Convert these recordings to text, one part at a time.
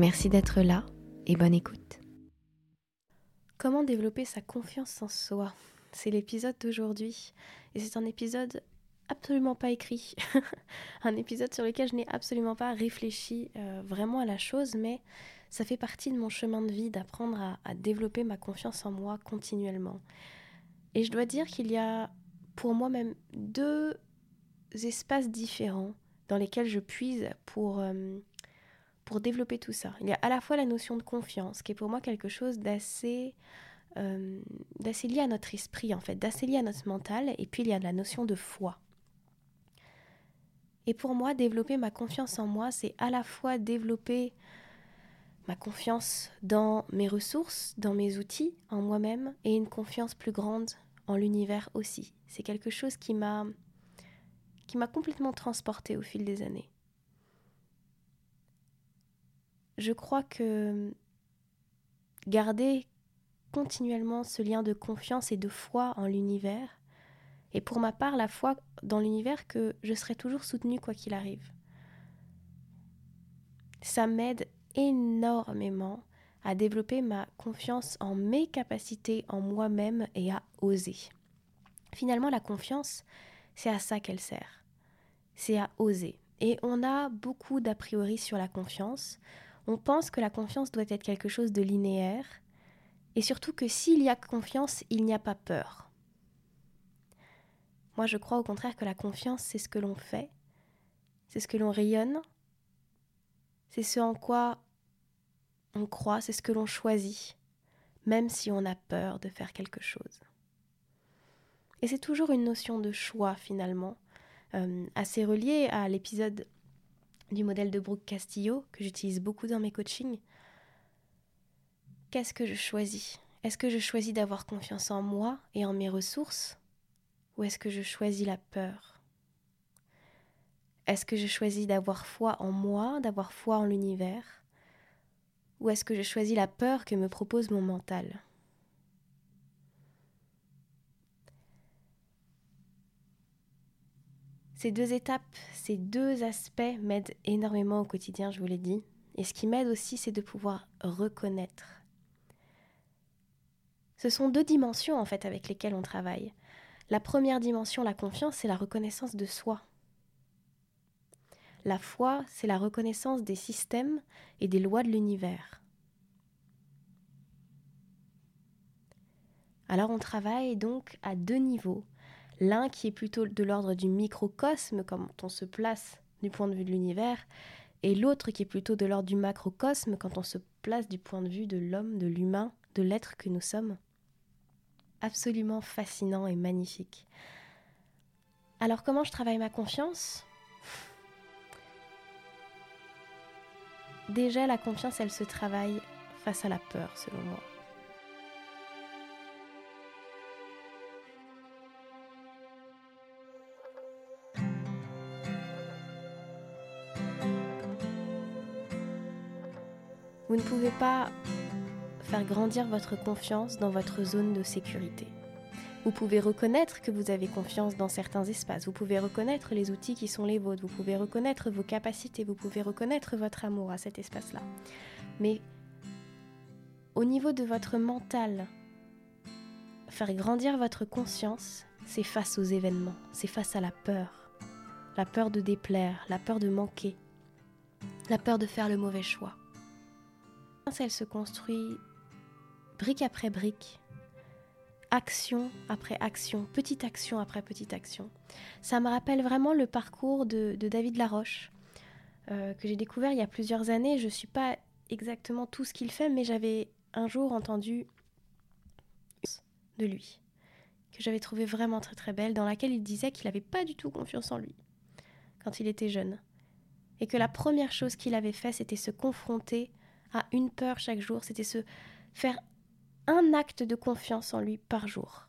Merci d'être là et bonne écoute. Comment développer sa confiance en soi? C'est l'épisode d'aujourd'hui et c'est un épisode absolument pas écrit, un épisode sur lequel je n'ai absolument pas réfléchi euh, vraiment à la chose, mais ça fait partie de mon chemin de vie d'apprendre à, développer ma confiance en moi continuellement. Et je dois dire qu'il y a pour moi même deux espaces différents dans lesquels je puise pour euh, pour développer tout ça. Il y a à la fois la notion de confiance, qui est pour moi quelque chose d'assez euh, d'assez lié à notre esprit, en fait, d'assez lié à notre mental, et puis il y a la notion de foi. Et pour moi, développer ma confiance en moi, c'est à la fois développer ma confiance dans mes ressources, dans mes outils, en moi-même, et une confiance plus grande en l'univers aussi. C'est quelque chose qui m'a qui m'a complètement transportée au fil des années je crois que garder continuellement ce lien de confiance et de foi en l'univers, et pour ma part la foi dans l'univers que je serai toujours soutenue quoi qu'il arrive. Ça m'aide énormément à développer ma confiance en mes capacités, en moi-même et à oser. Finalement, la confiance, c'est à ça qu'elle sert. C'est à oser. Et on a beaucoup d'a priori sur la confiance. On pense que la confiance doit être quelque chose de linéaire, et surtout que s'il y a confiance, il n'y a pas peur. Moi, je crois au contraire que la confiance, c'est ce que l'on fait, c'est ce que l'on rayonne, c'est ce en quoi on croit, c'est ce que l'on choisit, même si on a peur de faire quelque chose. Et c'est toujours une notion de choix finalement, euh, assez reliée à l'épisode du modèle de Brooke Castillo, que j'utilise beaucoup dans mes coachings. Qu'est-ce que je choisis? Est-ce que je choisis d'avoir confiance en moi et en mes ressources? Ou est-ce que je choisis la peur? Est-ce que je choisis d'avoir foi en moi, d'avoir foi en l'univers? Ou est-ce que je choisis la peur que me propose mon mental? Ces deux étapes, ces deux aspects m'aident énormément au quotidien, je vous l'ai dit. Et ce qui m'aide aussi, c'est de pouvoir reconnaître. Ce sont deux dimensions en fait avec lesquelles on travaille. La première dimension, la confiance, c'est la reconnaissance de soi. La foi, c'est la reconnaissance des systèmes et des lois de l'univers. Alors on travaille donc à deux niveaux L'un qui est plutôt de l'ordre du microcosme, quand on se place du point de vue de l'univers, et l'autre qui est plutôt de l'ordre du macrocosme, quand on se place du point de vue de l'homme, de l'humain, de l'être que nous sommes. Absolument fascinant et magnifique. Alors comment je travaille ma confiance? Déjà, la confiance, elle se travaille face à la peur, selon moi. Vous ne pouvez pas faire grandir votre confiance dans votre zone de sécurité. Vous pouvez reconnaître que vous avez confiance dans certains espaces, vous pouvez reconnaître les outils qui sont les vôtres, vous pouvez reconnaître vos capacités, vous pouvez reconnaître votre amour à cet espace-là. Mais au niveau de votre mental, faire grandir votre conscience, c'est face aux événements, c'est face à la peur. La peur de déplaire, la peur de manquer, la peur de faire le mauvais choix elle se construit brique après brique, action après action, petite action après petite action. Ça me rappelle vraiment le parcours de, David Laroche, euh, que j'ai découvert il y a plusieurs années. Je ne suis pas exactement tout ce qu'il fait, mais j'avais un jour entendu de lui, que j'avais trouvé vraiment très très belle, dans laquelle il disait qu'il n'avait pas du tout confiance en lui quand il était jeune. Et que la première chose qu'il avait fait, c'était se confronter à une peur chaque jour, c'était se faire un acte de confiance en lui par jour.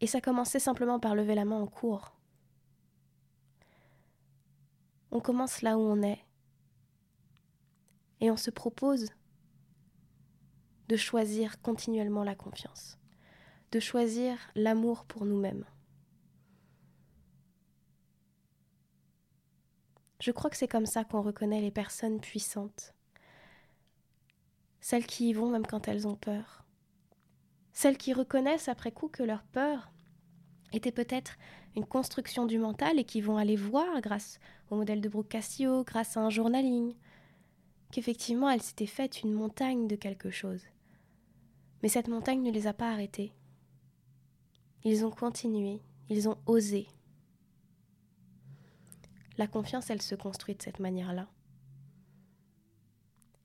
Et ça commençait simplement par lever la main en cours. On commence là où on est. Et on se propose de choisir continuellement la confiance, de choisir l'amour pour nous-mêmes. Je crois que c'est comme ça qu'on reconnaît les personnes puissantes, celles qui y vont même quand elles ont peur, celles qui reconnaissent après coup que leur peur était peut-être une construction du mental et qui vont aller voir grâce au modèle de Brooke grâce à un journaling, qu'effectivement elle s'était faite une montagne de quelque chose. Mais cette montagne ne les a pas arrêtés. Ils ont continué, ils ont osé. La confiance, elle se construit de cette manière-là.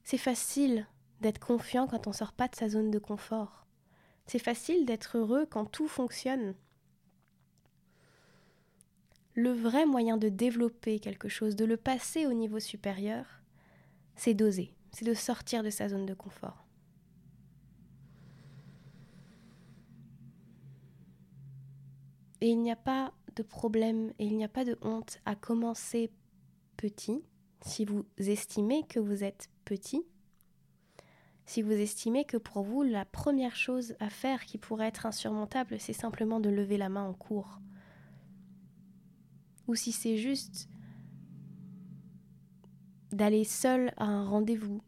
C'est facile d'être confiant quand on ne sort pas de sa zone de confort. C'est facile d'être heureux quand tout fonctionne. Le vrai moyen de développer quelque chose, de le passer au niveau supérieur, c'est d'oser, c'est de sortir de sa zone de confort. Et il n'y a pas de problème et il n'y a pas de honte à commencer petit, si vous estimez que vous êtes petit, si vous estimez que pour vous, la première chose à faire qui pourrait être insurmontable, c'est simplement de lever la main en cours. Ou si c'est juste d'aller seul à un rendez-vous.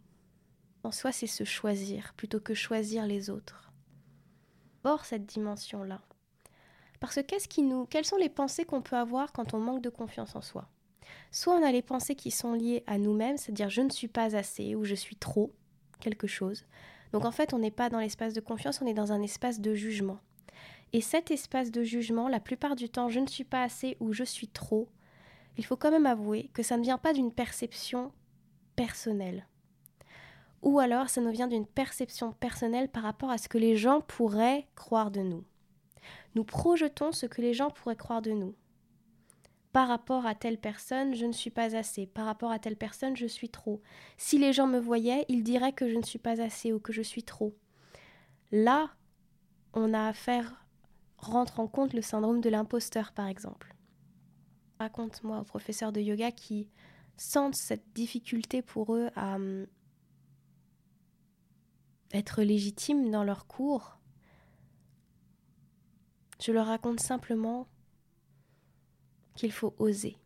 En soi, c'est se choisir plutôt que choisir les autres. Or, cette dimension-là. Parce que qu'est-ce qui nous, quelles sont les pensées qu'on peut avoir quand on manque de confiance en soi? Soit on a les pensées qui sont liées à nous-mêmes, c'est-à-dire je ne suis pas assez ou je suis trop quelque chose. Donc en fait, on n'est pas dans l'espace de confiance, on est dans un espace de jugement. Et cet espace de jugement, la plupart du temps, je ne suis pas assez ou je suis trop, il faut quand même avouer que ça ne vient pas d'une perception personnelle. Ou alors ça nous vient d'une perception personnelle par rapport à ce que les gens pourraient croire de nous. Nous projetons ce que les gens pourraient croire de nous. Par rapport à telle personne, je ne suis pas assez. Par rapport à telle personne, je suis trop. Si les gens me voyaient, ils diraient que je ne suis pas assez ou que je suis trop. Là, on a affaire, rentre en compte le syndrome de l'imposteur, par exemple. Raconte-moi aux professeurs de yoga qui sentent cette difficulté pour eux à hum, être légitimes dans leur cours je leur raconte simplement qu'il faut oser.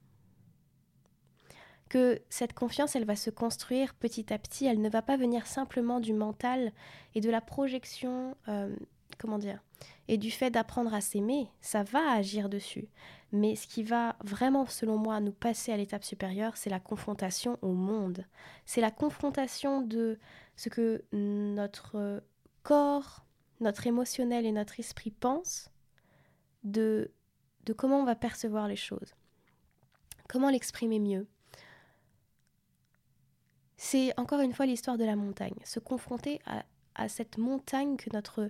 Que cette confiance, elle va se construire petit à petit, elle ne va pas venir simplement du mental et de la projection, euh, comment dire, et du fait d'apprendre à s'aimer, ça va agir dessus. Mais ce qui va vraiment, selon moi, nous passer à l'étape supérieure, c'est la confrontation au monde. C'est la confrontation de ce que notre corps, notre émotionnel et notre esprit pensent de, de comment on va percevoir les choses, comment l'exprimer mieux. C'est encore une fois l'histoire de la montagne, se confronter à, cette montagne que notre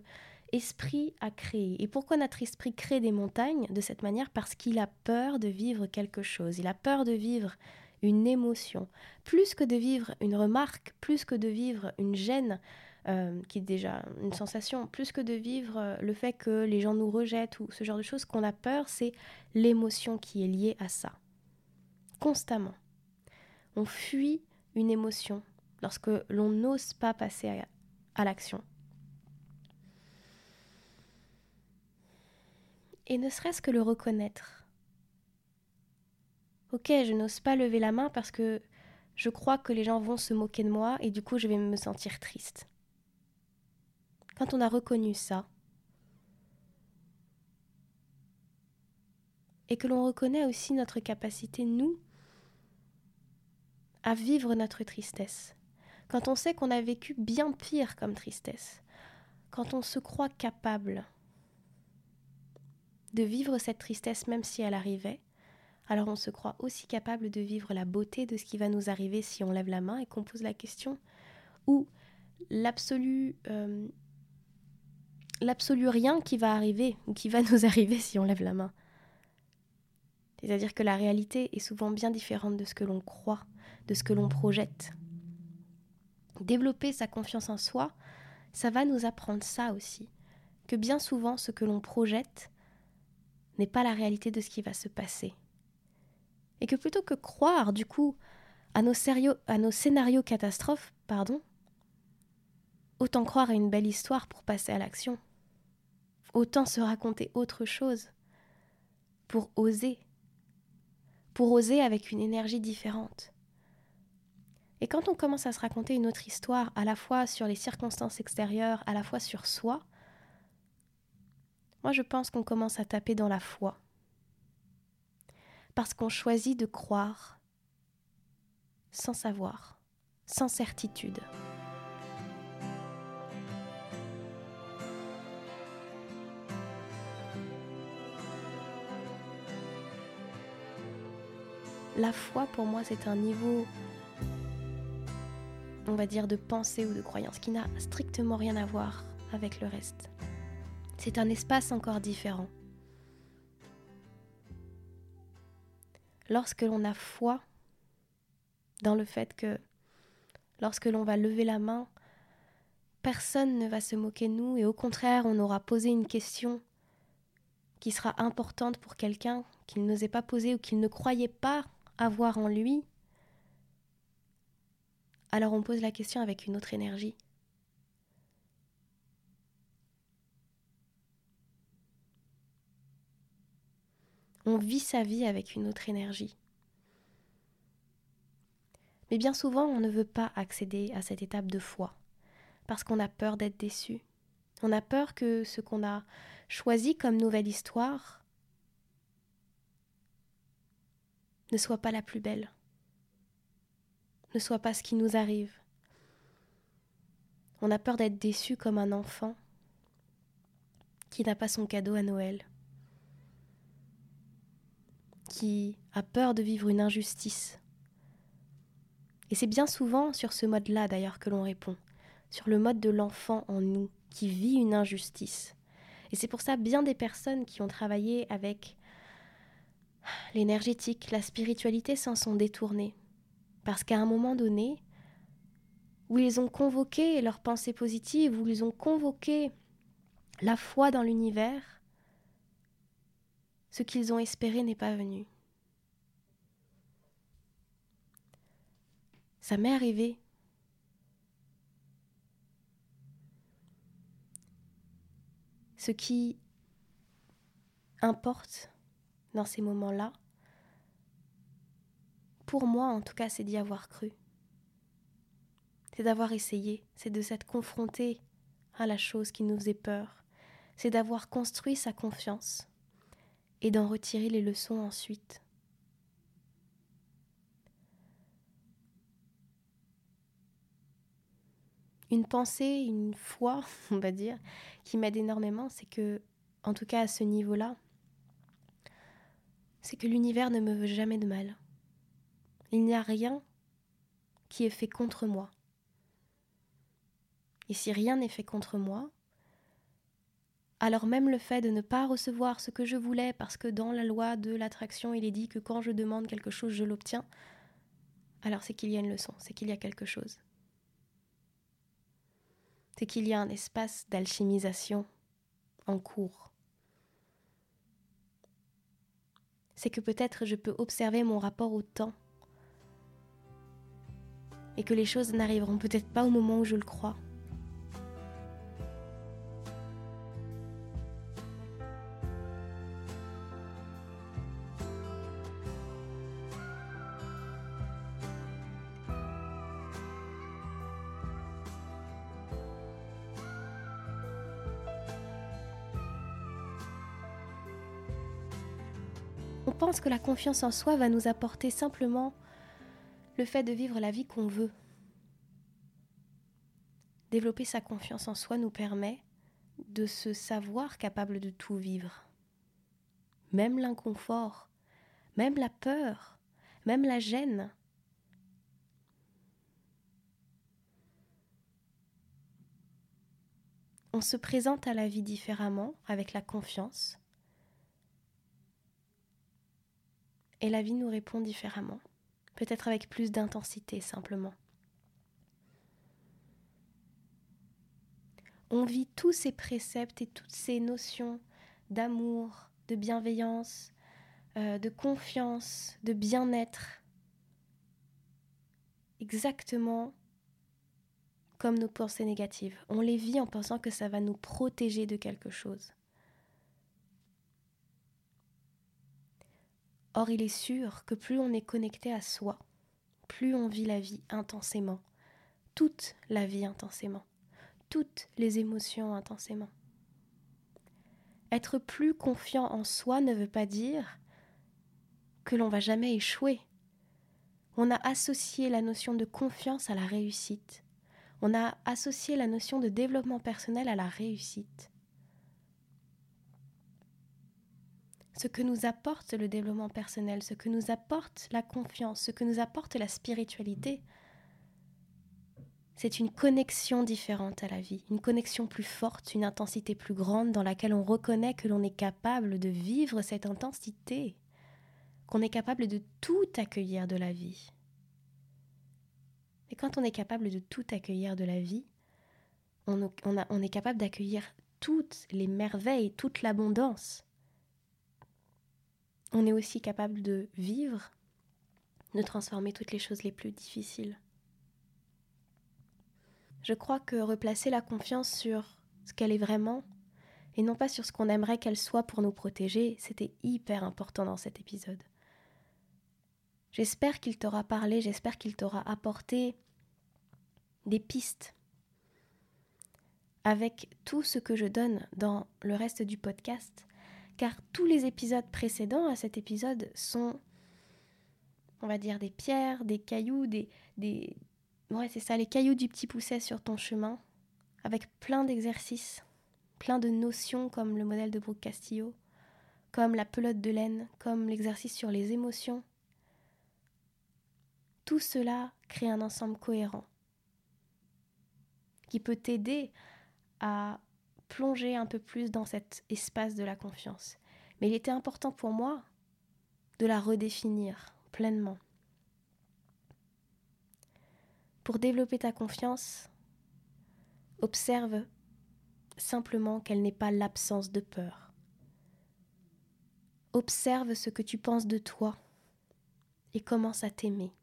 esprit a créée. Et pourquoi notre esprit crée des montagnes de cette manière? Parce qu'il a peur de vivre quelque chose, il a peur de vivre une émotion, plus que de vivre une remarque, plus que de vivre une gêne, euh, qui est déjà une sensation, plus que de vivre euh, le fait que les gens nous rejettent ou ce genre de choses, qu'on a peur, c'est l'émotion qui est liée à ça. Constamment. On fuit une émotion lorsque l'on n'ose pas passer à, à l'action. Et ne serait-ce que le reconnaître. Ok, je n'ose pas lever la main parce que je crois que les gens vont se moquer de moi et du coup je vais me sentir triste. Quand on a reconnu ça, et que l'on reconnaît aussi notre capacité, nous, à vivre notre tristesse, quand on sait qu'on a vécu bien pire comme tristesse, quand on se croit capable de vivre cette tristesse même si elle arrivait, alors on se croit aussi capable de vivre la beauté de ce qui va nous arriver si on lève la main et qu'on pose la question, ou l'absolu euh, l'absolu rien qui va arriver ou qui va nous arriver si on lève la main. C'est-à-dire que la réalité est souvent bien différente de ce que l'on croit, de ce que l'on projette. Développer sa confiance en soi, ça va nous apprendre ça aussi, que bien souvent ce que l'on projette n'est pas la réalité de ce qui va se passer. Et que plutôt que croire, du coup, à nos, à nos scénarios catastrophes, pardon, autant croire à une belle histoire pour passer à l'action. Autant se raconter autre chose pour oser, pour oser avec une énergie différente. Et quand on commence à se raconter une autre histoire, à la fois sur les circonstances extérieures, à la fois sur soi, moi je pense qu'on commence à taper dans la foi. Parce qu'on choisit de croire sans savoir, sans certitude. La foi, pour moi, c'est un niveau, on va dire, de pensée ou de croyance qui n'a strictement rien à voir avec le reste. C'est un espace encore différent. Lorsque l'on a foi dans le fait que lorsque l'on va lever la main, personne ne va se moquer de nous et au contraire, on aura posé une question qui sera importante pour quelqu'un qu'il n'osait pas poser ou qu'il ne croyait pas avoir en lui, alors on pose la question avec une autre énergie. On vit sa vie avec une autre énergie. Mais bien souvent, on ne veut pas accéder à cette étape de foi, parce qu'on a peur d'être déçu. On a peur que ce qu'on a choisi comme nouvelle histoire ne soit pas la plus belle, ne soit pas ce qui nous arrive. On a peur d'être déçu comme un enfant qui n'a pas son cadeau à Noël, qui a peur de vivre une injustice. Et c'est bien souvent sur ce mode-là d'ailleurs que l'on répond, sur le mode de l'enfant en nous qui vit une injustice. Et c'est pour ça bien des personnes qui ont travaillé avec l'énergétique, la spiritualité s'en sont détournés. Parce qu'à un moment donné, où ils ont convoqué leur pensée positive, où ils ont convoqué la foi dans l'univers, ce qu'ils ont espéré n'est pas venu. Ça m'est arrivé. Ce qui importe, dans ces moments-là, pour moi en tout cas, c'est d'y avoir cru. C'est d'avoir essayé, c'est de s'être confronté à la chose qui nous faisait peur, c'est d'avoir construit sa confiance et d'en retirer les leçons ensuite. Une pensée, une foi, on va dire, qui m'aide énormément, c'est que, en tout cas à ce niveau-là, c'est que l'univers ne me veut jamais de mal. Il n'y a rien qui est fait contre moi. Et si rien n'est fait contre moi, alors même le fait de ne pas recevoir ce que je voulais parce que dans la loi de l'attraction il est dit que quand je demande quelque chose je l'obtiens, alors c'est qu'il y a une leçon, c'est qu'il y a quelque chose. C'est qu'il y a un espace d'alchimisation en cours. C'est que peut-être je peux observer mon rapport au temps et que les choses n'arriveront peut-être pas au moment où je le crois. La confiance en soi va nous apporter simplement le fait de vivre la vie qu'on veut. Développer sa confiance en soi nous permet de se savoir capable de tout vivre. Même l'inconfort, même la peur, même la gêne. On se présente à la vie différemment avec la confiance et la vie nous répond différemment, peut-être avec plus d'intensité simplement. on vit tous ces préceptes et toutes ces notions d'amour, de bienveillance, euh, de confiance, de bien-être, exactement comme nos pensées négatives. On les vit en pensant que ça va nous protéger de quelque chose. Or, il est sûr que plus on est connecté à soi, plus on vit la vie intensément, toute la vie intensément, toutes les émotions intensément. Être plus confiant en soi ne veut pas dire que l'on va jamais échouer. On a associé la notion de confiance à la réussite. On a associé la notion de développement personnel à la réussite. Ce que nous apporte le développement personnel, ce que nous apporte la confiance, ce que nous apporte la spiritualité, c'est une connexion différente à la vie, une connexion plus forte, une intensité plus grande dans laquelle on reconnaît que l'on est capable de vivre cette intensité, qu'on est capable de tout accueillir de la vie. Et quand on est capable de tout accueillir de la vie, on, est capable d'accueillir toutes les merveilles, toute l'abondance. On est aussi capable de vivre, de transformer toutes les choses les plus difficiles. Je crois que replacer la confiance sur ce qu'elle est vraiment, et non pas sur ce qu'on aimerait qu'elle soit pour nous protéger, c'était hyper important dans cet épisode. J'espère qu'il t'aura parlé, j'espère qu'il t'aura apporté des pistes avec tout ce que je donne dans le reste du podcast, car tous les épisodes précédents à cet épisode sont, on va dire, des pierres, des cailloux, des, des, Ouais, c'est ça, les cailloux du petit pousset sur ton chemin, avec plein d'exercices, plein de notions comme le modèle de Brooke Castillo, comme la pelote de laine, comme l'exercice sur les émotions. Tout cela crée un ensemble cohérent qui peut t'aider à plonger un peu plus dans cet espace de la confiance. Mais il était important pour moi de la redéfinir pleinement. Pour développer ta confiance, observe simplement qu'elle n'est pas l'absence de peur. Observe ce que tu penses de toi et commence à t'aimer.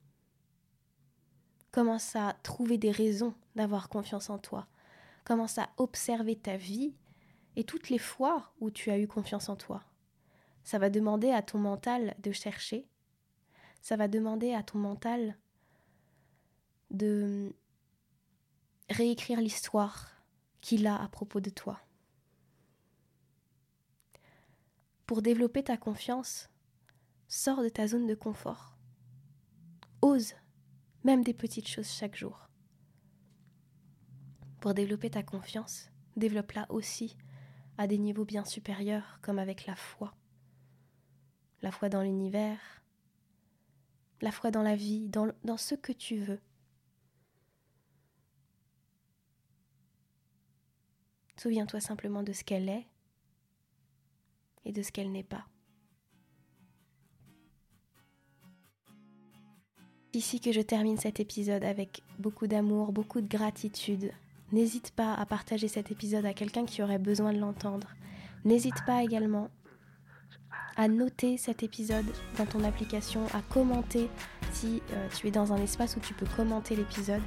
Commence à trouver des raisons d'avoir confiance en toi. Commence à observer ta vie et toutes les fois où tu as eu confiance en toi. Ça va demander à ton mental de chercher. Ça va demander à ton mental de réécrire l'histoire qu'il a à propos de toi. Pour développer ta confiance, sors de ta zone de confort. Ose même des petites choses chaque jour. Pour développer ta confiance, développe-la aussi à des niveaux bien supérieurs comme avec la foi. La foi dans l'univers, la foi dans la vie, dans, ce que tu veux. Souviens-toi simplement de ce qu'elle est et de ce qu'elle n'est pas. Ici que je termine cet épisode avec beaucoup d'amour, beaucoup de gratitude. N'hésite pas à partager cet épisode à quelqu'un qui aurait besoin de l'entendre. N'hésite pas également à noter cet épisode dans ton application, à commenter si euh, tu es dans un espace où tu peux commenter l'épisode.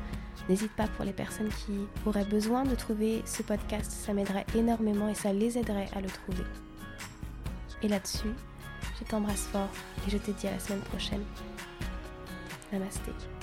N'hésite pas pour les personnes qui auraient besoin de trouver ce podcast, ça m'aiderait énormément et ça les aiderait à le trouver. Et là-dessus, je t'embrasse fort et je te dis à la semaine prochaine. Namaste.